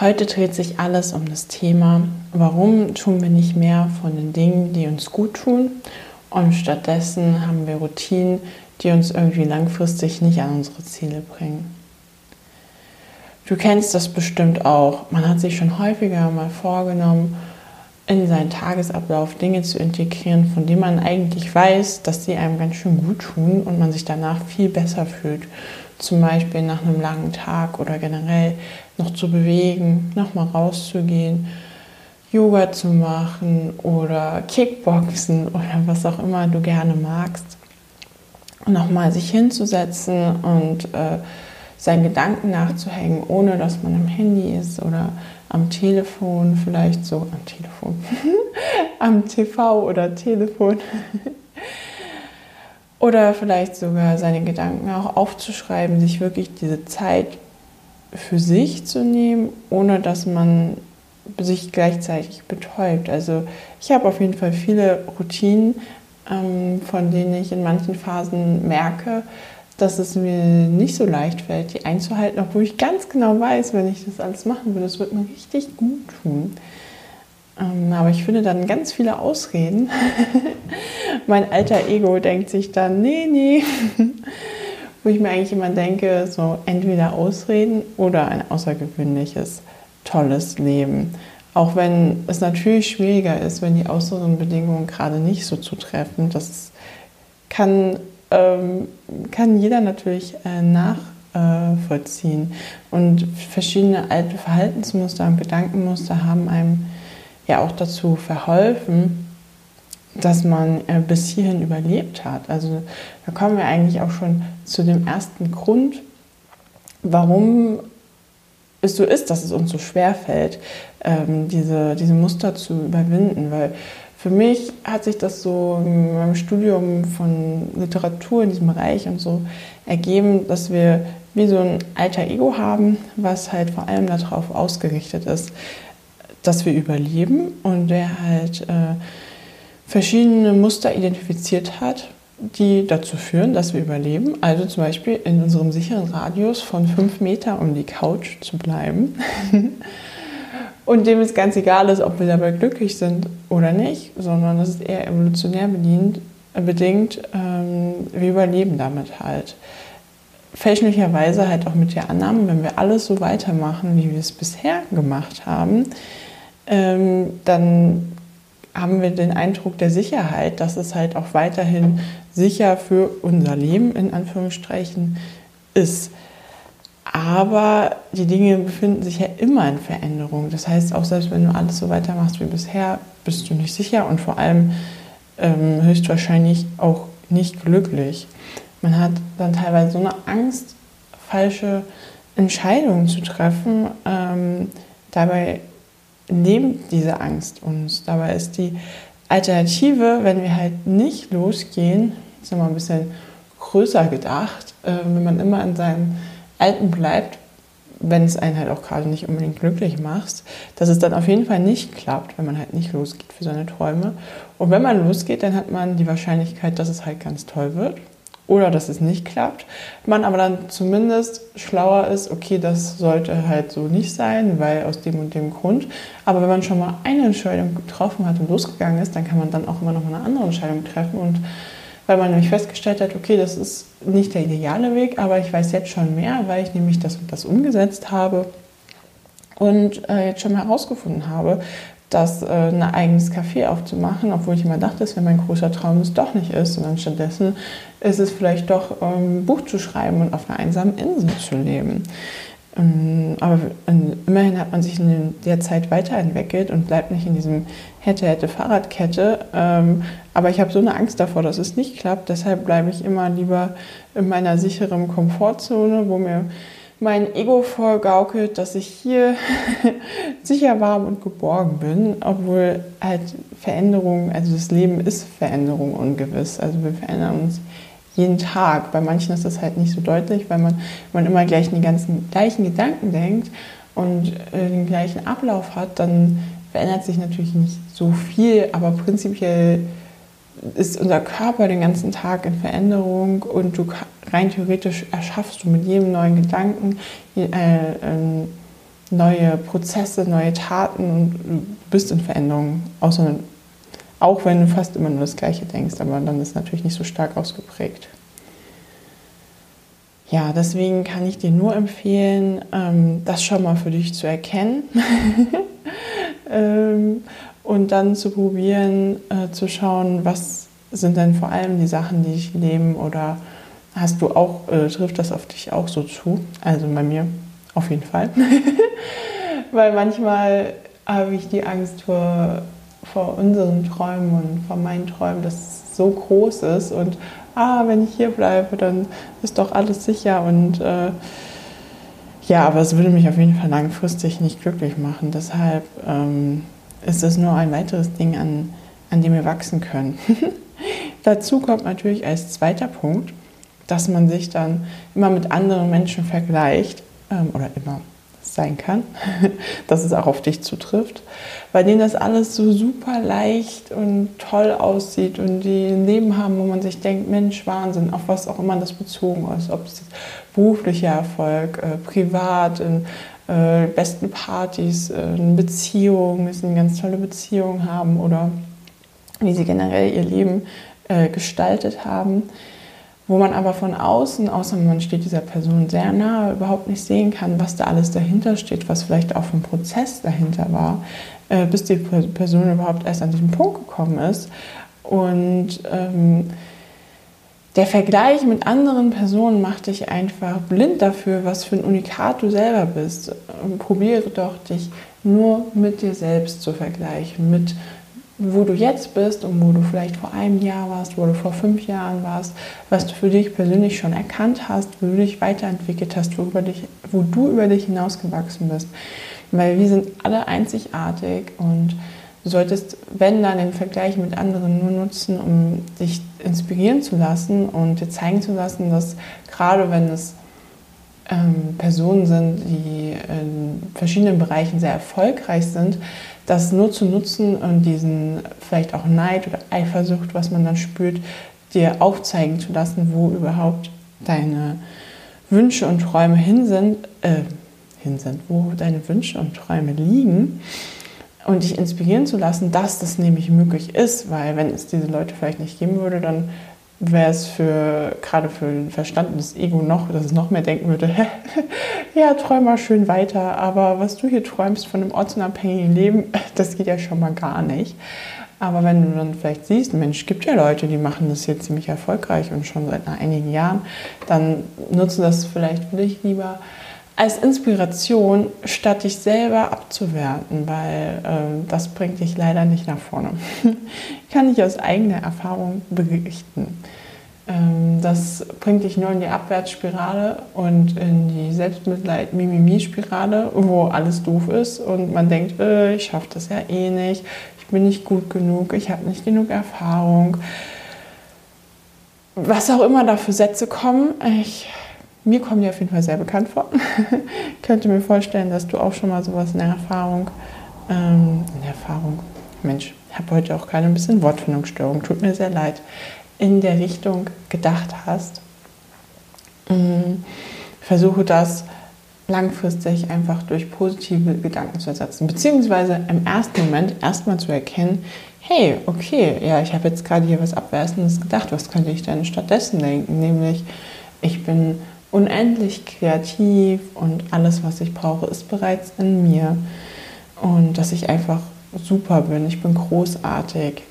Heute dreht sich alles um das Thema, warum tun wir nicht mehr von den Dingen, die uns gut tun und stattdessen haben wir Routinen, die uns irgendwie langfristig nicht an unsere Ziele bringen. Du kennst das bestimmt auch. Man hat sich schon häufiger mal vorgenommen, in seinen Tagesablauf Dinge zu integrieren, von denen man eigentlich weiß, dass sie einem ganz schön gut tun und man sich danach viel besser fühlt zum Beispiel nach einem langen Tag oder generell noch zu bewegen, nochmal rauszugehen, Yoga zu machen oder Kickboxen oder was auch immer du gerne magst. Nochmal sich hinzusetzen und äh, seinen Gedanken nachzuhängen, ohne dass man am Handy ist oder am Telefon, vielleicht so am Telefon, am TV oder Telefon. Oder vielleicht sogar seine Gedanken auch aufzuschreiben, sich wirklich diese Zeit für sich zu nehmen, ohne dass man sich gleichzeitig betäubt. Also ich habe auf jeden Fall viele Routinen, ähm, von denen ich in manchen Phasen merke, dass es mir nicht so leicht fällt, die einzuhalten, obwohl ich ganz genau weiß, wenn ich das alles machen würde, es wird mir richtig gut tun. Ähm, aber ich finde dann ganz viele Ausreden. mein alter Ego denkt sich dann, nee, nee. Wo ich mir eigentlich immer denke, so entweder Ausreden oder ein außergewöhnliches, tolles Leben. Auch wenn es natürlich schwieriger ist, wenn die äußeren Bedingungen gerade nicht so zutreffen. Das kann, ähm, kann jeder natürlich äh, nachvollziehen. Und verschiedene alte Verhaltensmuster und Gedankenmuster haben einem ja auch dazu verholfen, dass man äh, bis hierhin überlebt hat. Also da kommen wir eigentlich auch schon zu dem ersten Grund, warum es so ist, dass es uns so schwer fällt, ähm, diese, diese Muster zu überwinden. Weil für mich hat sich das so in meinem Studium von Literatur in diesem Bereich und so ergeben, dass wir wie so ein alter Ego haben, was halt vor allem darauf ausgerichtet ist, dass wir überleben und der halt äh, verschiedene Muster identifiziert hat, die dazu führen, dass wir überleben. Also zum Beispiel in unserem sicheren Radius von fünf Meter um die Couch zu bleiben. und dem es ganz egal ist, ob wir dabei glücklich sind oder nicht, sondern das ist eher evolutionär bedient, äh, bedingt, ähm, wir überleben damit halt. Fälschlicherweise halt auch mit der Annahme, wenn wir alles so weitermachen, wie wir es bisher gemacht haben, ähm, dann haben wir den Eindruck der Sicherheit, dass es halt auch weiterhin sicher für unser Leben in Anführungsstrichen ist. Aber die Dinge befinden sich ja immer in Veränderung. Das heißt, auch selbst wenn du alles so weitermachst wie bisher, bist du nicht sicher und vor allem ähm, höchstwahrscheinlich auch nicht glücklich. Man hat dann teilweise so eine Angst, falsche Entscheidungen zu treffen. Ähm, dabei neben diese Angst uns. Dabei ist die Alternative, wenn wir halt nicht losgehen, ist nochmal ein bisschen größer gedacht, äh, wenn man immer an seinem Alten bleibt, wenn es einen halt auch gerade nicht unbedingt glücklich macht, dass es dann auf jeden Fall nicht klappt, wenn man halt nicht losgeht für seine Träume. Und wenn man losgeht, dann hat man die Wahrscheinlichkeit, dass es halt ganz toll wird oder dass es nicht klappt. Man aber dann zumindest schlauer ist, okay, das sollte halt so nicht sein, weil aus dem und dem Grund. Aber wenn man schon mal eine Entscheidung getroffen hat und losgegangen ist, dann kann man dann auch immer noch eine andere Entscheidung treffen. Und weil man nämlich festgestellt hat, okay, das ist nicht der ideale Weg, aber ich weiß jetzt schon mehr, weil ich nämlich das und das umgesetzt habe und äh, jetzt schon mal herausgefunden habe, das äh, ein eigenes Café aufzumachen, obwohl ich immer dachte, es wäre mein großer Traum, es doch nicht ist, sondern stattdessen ist es vielleicht doch ein ähm, Buch zu schreiben und auf einer einsamen Insel zu leben. Ähm, aber immerhin hat man sich in der Zeit weiterentwickelt und bleibt nicht in diesem hätte, hätte Fahrradkette. Ähm, aber ich habe so eine Angst davor, dass es nicht klappt. Deshalb bleibe ich immer lieber in meiner sicheren Komfortzone, wo mir mein Ego vorgaukelt, dass ich hier sicher warm und geborgen bin, obwohl halt Veränderung, also das Leben ist Veränderung ungewiss. Also wir verändern uns jeden Tag. Bei manchen ist das halt nicht so deutlich, weil man, man immer gleich die ganzen gleichen Gedanken denkt und äh, den gleichen Ablauf hat, dann verändert sich natürlich nicht so viel, aber prinzipiell ist unser Körper den ganzen Tag in Veränderung und du rein theoretisch erschaffst du mit jedem neuen Gedanken äh, äh, neue Prozesse, neue Taten und du bist in Veränderung. Außer, auch wenn du fast immer nur das Gleiche denkst, aber dann ist es natürlich nicht so stark ausgeprägt. Ja, deswegen kann ich dir nur empfehlen, ähm, das schon mal für dich zu erkennen. ähm, und dann zu probieren, äh, zu schauen, was sind denn vor allem die Sachen, die ich leben oder hast du auch, äh, trifft das auf dich auch so zu? Also bei mir auf jeden Fall. Weil manchmal habe ich die Angst vor, vor unseren Träumen und vor meinen Träumen, dass es so groß ist und ah, wenn ich hier bleibe, dann ist doch alles sicher und äh, ja, aber es würde mich auf jeden Fall langfristig nicht glücklich machen. Deshalb ähm, ist es nur ein weiteres Ding, an, an dem wir wachsen können. Dazu kommt natürlich als zweiter Punkt, dass man sich dann immer mit anderen Menschen vergleicht ähm, oder immer sein kann, dass es auch auf dich zutrifft, bei denen das alles so super leicht und toll aussieht und die ein Leben haben, wo man sich denkt, Mensch, Wahnsinn, auf was auch immer das bezogen ist, ob es beruflicher Erfolg, äh, privat, in, äh, besten Partys, äh, Beziehungen, dass eine ganz tolle Beziehung haben oder wie sie generell ihr Leben äh, gestaltet haben, wo man aber von außen, außer man steht dieser Person sehr nahe, überhaupt nicht sehen kann, was da alles dahinter steht, was vielleicht auch ein Prozess dahinter war, äh, bis die Person überhaupt erst an diesen Punkt gekommen ist. Und ähm, der Vergleich mit anderen Personen macht dich einfach blind dafür, was für ein Unikat du selber bist. Probiere doch, dich nur mit dir selbst zu vergleichen, mit wo du jetzt bist und wo du vielleicht vor einem Jahr warst, wo du vor fünf Jahren warst, was du für dich persönlich schon erkannt hast, wo du dich weiterentwickelt hast, wo, dich, wo du über dich hinausgewachsen bist. Weil wir sind alle einzigartig und Du solltest, wenn dann, den Vergleich mit anderen nur nutzen, um dich inspirieren zu lassen und dir zeigen zu lassen, dass gerade wenn es ähm, Personen sind, die in verschiedenen Bereichen sehr erfolgreich sind, das nur zu nutzen und diesen vielleicht auch Neid oder Eifersucht, was man dann spürt, dir aufzeigen zu lassen, wo überhaupt deine Wünsche und Träume hin sind, äh, hin sind, wo deine Wünsche und Träume liegen und dich inspirieren zu lassen, dass das nämlich möglich ist, weil wenn es diese Leute vielleicht nicht geben würde, dann wäre es für gerade für ein verstandenes Ego noch, dass es noch mehr denken würde, ja, träum mal schön weiter, aber was du hier träumst von einem ortsunabhängigen Leben, das geht ja schon mal gar nicht. Aber wenn du dann vielleicht siehst, Mensch, gibt ja Leute, die machen das hier ziemlich erfolgreich und schon seit einigen Jahren, dann nutzen das vielleicht für dich lieber als Inspiration, statt dich selber abzuwerten, weil äh, das bringt dich leider nicht nach vorne. Kann ich aus eigener Erfahrung berichten. Ähm, das bringt dich nur in die Abwärtsspirale und in die Selbstmitleid-Mimimi-Spirale, wo alles doof ist und man denkt, äh, ich schaffe das ja eh nicht, ich bin nicht gut genug, ich habe nicht genug Erfahrung. Was auch immer da für Sätze kommen, ich mir kommen die auf jeden Fall sehr bekannt vor. ich könnte mir vorstellen, dass du auch schon mal sowas in der Erfahrung, ähm, in der Erfahrung, Mensch, ich habe heute auch keine ein bisschen Wortfindungsstörung, tut mir sehr leid, in der Richtung gedacht hast. Ähm, versuche das langfristig einfach durch positive Gedanken zu ersetzen, beziehungsweise im ersten Moment erstmal zu erkennen, hey, okay, ja, ich habe jetzt gerade hier was Abwersendes gedacht, was könnte ich denn stattdessen denken? Nämlich, ich bin unendlich kreativ und alles, was ich brauche, ist bereits in mir. Und dass ich einfach super bin, ich bin großartig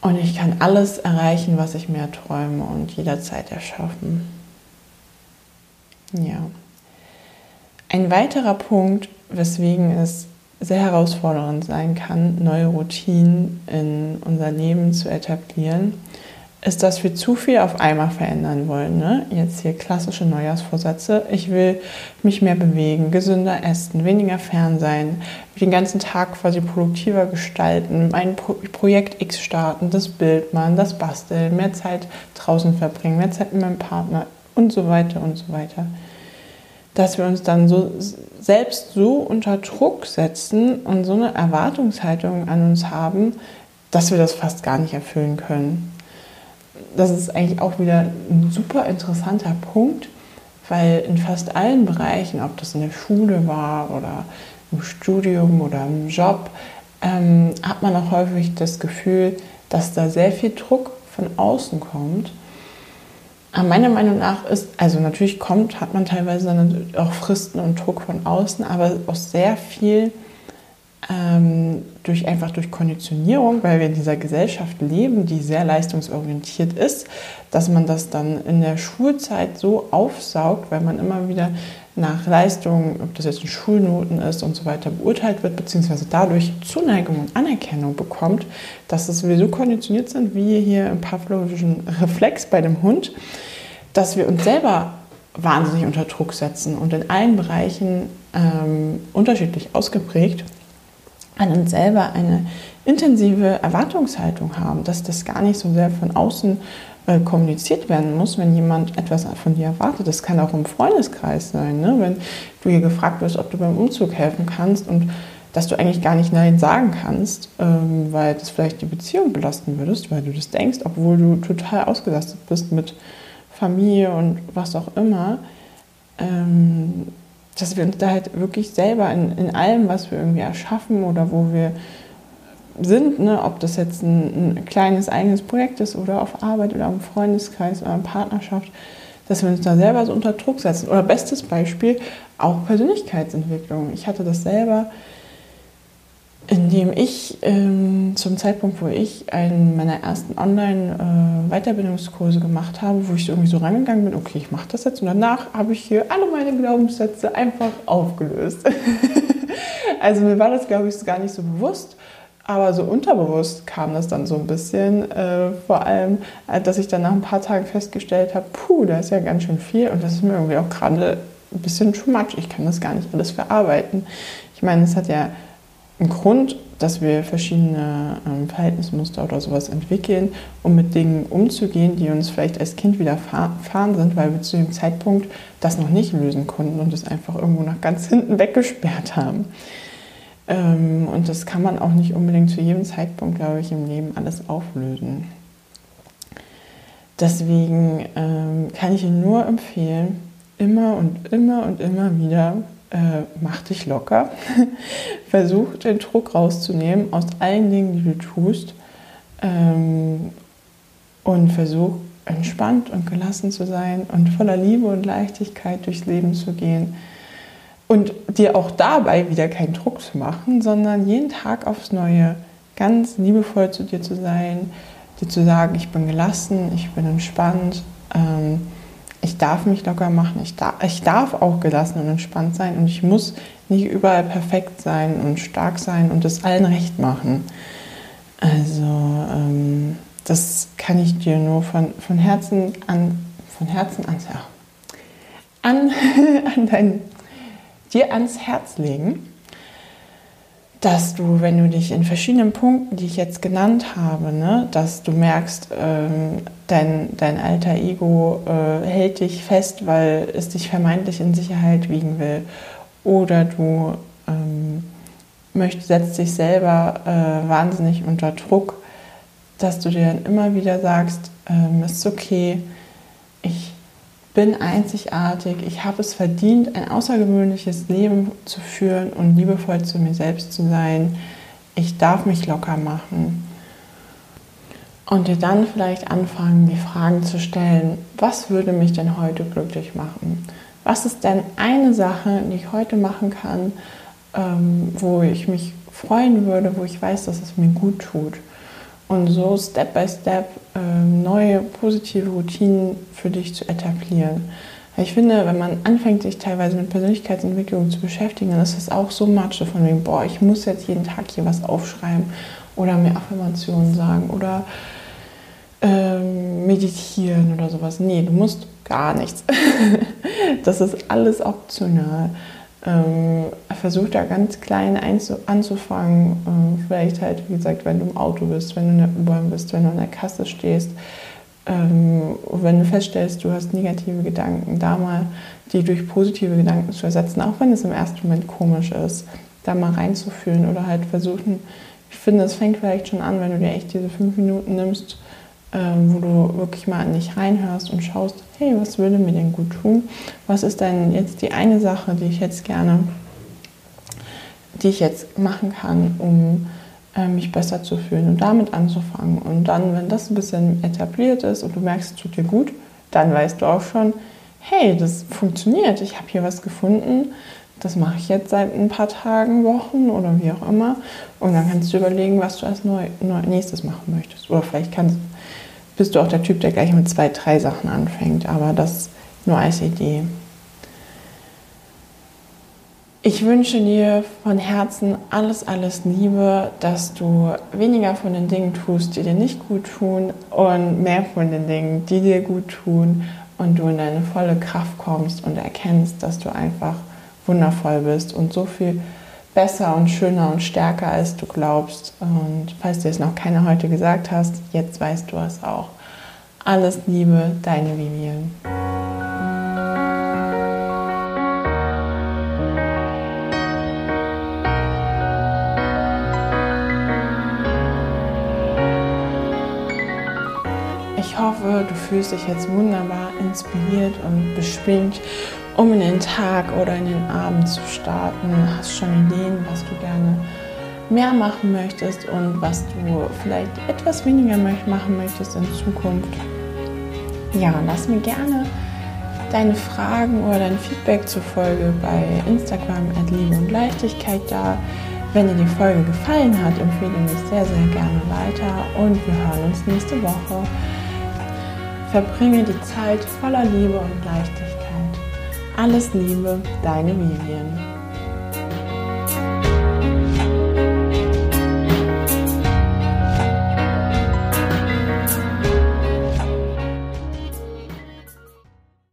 und ich kann alles erreichen, was ich mir träume und jederzeit erschaffen. Ja. Ein weiterer Punkt, weswegen es sehr herausfordernd sein kann, neue Routinen in unser Leben zu etablieren, ist, dass wir zu viel auf einmal verändern wollen. Ne? Jetzt hier klassische Neujahrsvorsätze. Ich will mich mehr bewegen, gesünder essen, weniger fern sein, den ganzen Tag quasi produktiver gestalten, mein Pro Projekt X starten, das Bild machen, das Basteln, mehr Zeit draußen verbringen, mehr Zeit mit meinem Partner und so weiter und so weiter. Dass wir uns dann so selbst so unter Druck setzen und so eine Erwartungshaltung an uns haben, dass wir das fast gar nicht erfüllen können das ist eigentlich auch wieder ein super interessanter Punkt, weil in fast allen Bereichen, ob das in der Schule war oder im Studium oder im Job, ähm, hat man auch häufig das Gefühl, dass da sehr viel Druck von außen kommt. Aber meiner Meinung nach ist, also natürlich kommt, hat man teilweise dann auch Fristen und Druck von außen, aber auch sehr viel ähm, durch einfach durch Konditionierung, weil wir in dieser Gesellschaft leben, die sehr leistungsorientiert ist, dass man das dann in der Schulzeit so aufsaugt, weil man immer wieder nach Leistung, ob das jetzt in Schulnoten ist und so weiter, beurteilt wird, beziehungsweise dadurch Zuneigung und Anerkennung bekommt, dass wir so konditioniert sind, wie hier im pavlovischen Reflex bei dem Hund, dass wir uns selber wahnsinnig unter Druck setzen und in allen Bereichen ähm, unterschiedlich ausgeprägt an uns selber eine intensive Erwartungshaltung haben, dass das gar nicht so sehr von außen äh, kommuniziert werden muss, wenn jemand etwas von dir erwartet. Das kann auch im Freundeskreis sein, ne? wenn du hier gefragt wirst, ob du beim Umzug helfen kannst und dass du eigentlich gar nicht Nein sagen kannst, ähm, weil das vielleicht die Beziehung belasten würdest, weil du das denkst, obwohl du total ausgelastet bist mit Familie und was auch immer. Ähm, dass wir uns da halt wirklich selber in, in allem, was wir irgendwie erschaffen oder wo wir sind, ne, ob das jetzt ein, ein, kleines eigenes Projekt ist oder auf Arbeit oder im Freundeskreis oder in Partnerschaft, dass wir uns da selber so unter Druck setzen. Oder bestes Beispiel, auch Persönlichkeitsentwicklung. Ich hatte das selber indem ich ähm, zum Zeitpunkt, wo ich einen meiner ersten Online-Weiterbildungskurse äh, gemacht habe, wo ich irgendwie so rangegangen bin, okay, ich mache das jetzt und danach habe ich hier alle meine Glaubenssätze einfach aufgelöst. also mir war das, glaube ich, gar nicht so bewusst, aber so unterbewusst kam das dann so ein bisschen. Äh, vor allem, äh, dass ich dann nach ein paar Tagen festgestellt habe, puh, da ist ja ganz schön viel und das ist mir irgendwie auch gerade ein bisschen too much. Ich kann das gar nicht alles verarbeiten. Ich meine, es hat ja Grund, dass wir verschiedene ähm, Verhaltensmuster oder sowas entwickeln, um mit Dingen umzugehen, die uns vielleicht als Kind widerfahren sind, weil wir zu dem Zeitpunkt das noch nicht lösen konnten und es einfach irgendwo nach ganz hinten weggesperrt haben. Ähm, und das kann man auch nicht unbedingt zu jedem Zeitpunkt, glaube ich, im Leben alles auflösen. Deswegen ähm, kann ich Ihnen nur empfehlen, immer und immer und immer wieder äh, mach dich locker. Versuch den Druck rauszunehmen aus allen Dingen, die du tust. Ähm, und versuch entspannt und gelassen zu sein und voller Liebe und Leichtigkeit durchs Leben zu gehen. Und dir auch dabei wieder keinen Druck zu machen, sondern jeden Tag aufs Neue ganz liebevoll zu dir zu sein, dir zu sagen, ich bin gelassen, ich bin entspannt. Ähm, ich darf mich locker machen, ich darf, ich darf auch gelassen und entspannt sein und ich muss nicht überall perfekt sein und stark sein und es allen recht machen. Also ähm, das kann ich dir nur von, von Herzen an, von Herzen ans, ja, an, an dein, dir ans Herz legen dass du, wenn du dich in verschiedenen Punkten, die ich jetzt genannt habe, ne, dass du merkst, ähm, dein, dein alter Ego äh, hält dich fest, weil es dich vermeintlich in Sicherheit wiegen will. Oder du ähm, möchtest, setzt dich selber äh, wahnsinnig unter Druck, dass du dir dann immer wieder sagst, ähm, ist okay, bin einzigartig, ich habe es verdient, ein außergewöhnliches Leben zu führen und liebevoll zu mir selbst zu sein. Ich darf mich locker machen. Und dir dann vielleicht anfangen, die Fragen zu stellen, was würde mich denn heute glücklich machen? Was ist denn eine Sache, die ich heute machen kann, ähm, wo ich mich freuen würde, wo ich weiß, dass es mir gut tut. Und so Step by Step neue positive Routinen für dich zu etablieren. Ich finde, wenn man anfängt, sich teilweise mit Persönlichkeitsentwicklung zu beschäftigen, dann ist das auch so Matsche von wegen, boah, ich muss jetzt jeden Tag hier was aufschreiben oder mir Affirmationen sagen oder ähm, meditieren oder sowas. Nee, du musst gar nichts. das ist alles optional. Ähm, versuch da ganz klein anzufangen. Ähm, vielleicht halt, wie gesagt, wenn du im Auto bist, wenn du in der U-Bahn bist, wenn du an der Kasse stehst. Ähm, wenn du feststellst, du hast negative Gedanken, da mal die durch positive Gedanken zu ersetzen, auch wenn es im ersten Moment komisch ist, da mal reinzufühlen oder halt versuchen, ich finde, es fängt vielleicht schon an, wenn du dir echt diese fünf Minuten nimmst, ähm, wo du wirklich mal an dich reinhörst und schaust, hey, was würde mir denn gut tun? Was ist denn jetzt die eine Sache, die ich jetzt gerne, die ich jetzt machen kann, um äh, mich besser zu fühlen und damit anzufangen. Und dann, wenn das ein bisschen etabliert ist und du merkst, es tut dir gut, dann weißt du auch schon, hey, das funktioniert, ich habe hier was gefunden, das mache ich jetzt seit ein paar Tagen, Wochen oder wie auch immer. Und dann kannst du überlegen, was du als neu, neu, nächstes machen möchtest. Oder vielleicht kannst, bist du auch der Typ, der gleich mit zwei, drei Sachen anfängt. Aber das nur als Idee. Ich wünsche dir von Herzen alles, alles Liebe, dass du weniger von den Dingen tust, die dir nicht gut tun und mehr von den Dingen, die dir gut tun und du in deine volle Kraft kommst und erkennst, dass du einfach wundervoll bist und so viel besser und schöner und stärker, als du glaubst. Und falls dir es noch keiner heute gesagt hast, jetzt weißt du es auch. Alles Liebe, deine Vivian. Ich hoffe, du fühlst dich jetzt wunderbar inspiriert und beschwingt um in den Tag oder in den Abend zu starten. Hast schon Ideen, was du gerne mehr machen möchtest und was du vielleicht etwas weniger machen möchtest in Zukunft. Ja, lass mir gerne deine Fragen oder dein Feedback zur Folge bei Instagram at Liebe und Leichtigkeit da. Wenn dir die Folge gefallen hat, empfehle mich sehr, sehr gerne weiter und wir hören uns nächste Woche. Verbringe die Zeit voller Liebe und Leichtigkeit. Alles Liebe, deine Vivian.